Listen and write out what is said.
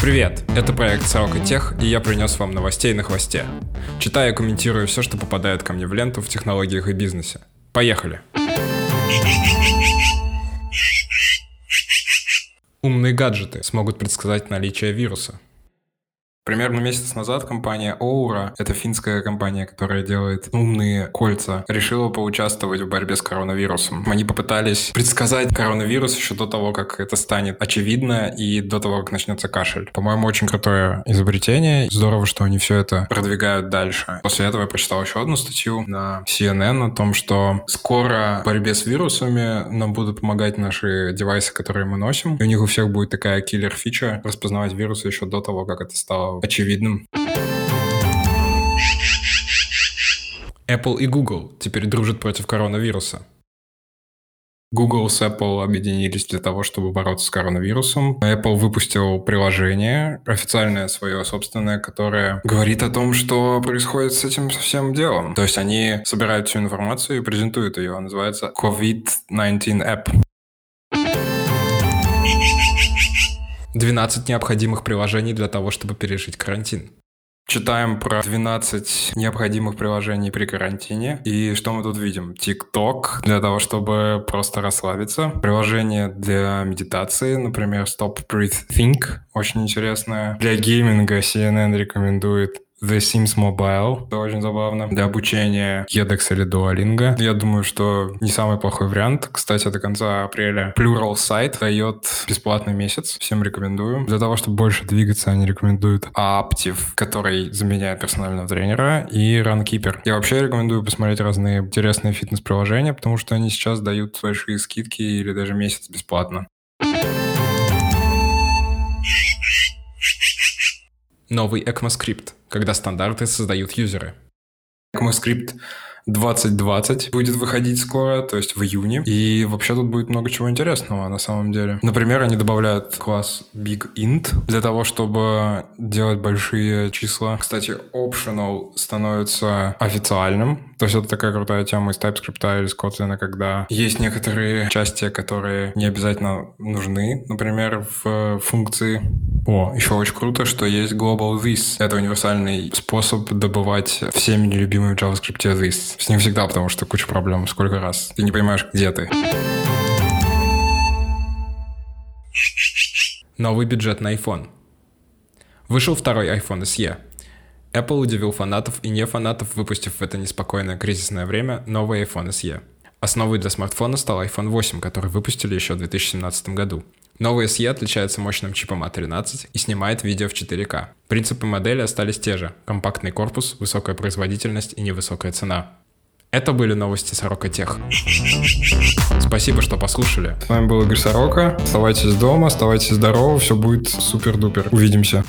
Привет, это проект Сорока Тех, и я принес вам новостей на хвосте. Читаю и комментирую все, что попадает ко мне в ленту в технологиях и бизнесе. Поехали! Умные гаджеты смогут предсказать наличие вируса. Примерно месяц назад компания Oura, это финская компания, которая делает умные кольца, решила поучаствовать в борьбе с коронавирусом. Они попытались предсказать коронавирус еще до того, как это станет очевидно и до того, как начнется кашель. По-моему, очень крутое изобретение. Здорово, что они все это продвигают дальше. После этого я прочитал еще одну статью на CNN о том, что скоро в борьбе с вирусами нам будут помогать наши девайсы, которые мы носим. И у них у всех будет такая киллер-фича распознавать вирусы еще до того, как это стало очевидным. Apple и Google теперь дружат против коронавируса. Google с Apple объединились для того, чтобы бороться с коронавирусом. Apple выпустил приложение, официальное свое собственное, которое говорит о том, что происходит с этим всем делом. То есть они собирают всю информацию и презентуют ее. Называется COVID-19 App. 12 необходимых приложений для того, чтобы пережить карантин. Читаем про 12 необходимых приложений при карантине. И что мы тут видим? TikTok для того, чтобы просто расслабиться. Приложение для медитации, например, Stop Breathe Think. Очень интересное. Для гейминга CNN рекомендует The Sims Mobile. Это очень забавно. Для обучения EdX или Duolingo. Я думаю, что не самый плохой вариант. Кстати, до конца апреля Plural Site дает бесплатный месяц. Всем рекомендую. Для того, чтобы больше двигаться, они рекомендуют Aptiv, который заменяет персонального тренера, и Runkeeper. Я вообще рекомендую посмотреть разные интересные фитнес-приложения, потому что они сейчас дают большие скидки или даже месяц бесплатно. Новый ECMAScript, когда стандарты создают юзеры. ECMAScript 2020 будет выходить скоро, то есть в июне. И вообще тут будет много чего интересного на самом деле. Например, они добавляют класс Big Int для того, чтобы делать большие числа. Кстати, optional становится официальным. То есть это такая крутая тема из TypeScript или из Kotlin, когда есть некоторые части, которые не обязательно нужны, например, в функции. О, еще очень круто, что есть global this. Это универсальный способ добывать всеми нелюбимый в JavaScript this. С ним всегда, потому что куча проблем. Сколько раз? Ты не понимаешь, где ты. Новый бюджет на iPhone. Вышел второй iPhone SE. Apple удивил фанатов и не фанатов, выпустив в это неспокойное кризисное время новый iPhone SE. Основой для смартфона стал iPhone 8, который выпустили еще в 2017 году. Новый SE отличается мощным чипом A13 и снимает видео в 4К. Принципы модели остались те же – компактный корпус, высокая производительность и невысокая цена. Это были новости Сорока Тех. Спасибо, что послушали. С вами был Игорь Сорока. Оставайтесь дома, оставайтесь здоровы, все будет супер-дупер. Увидимся.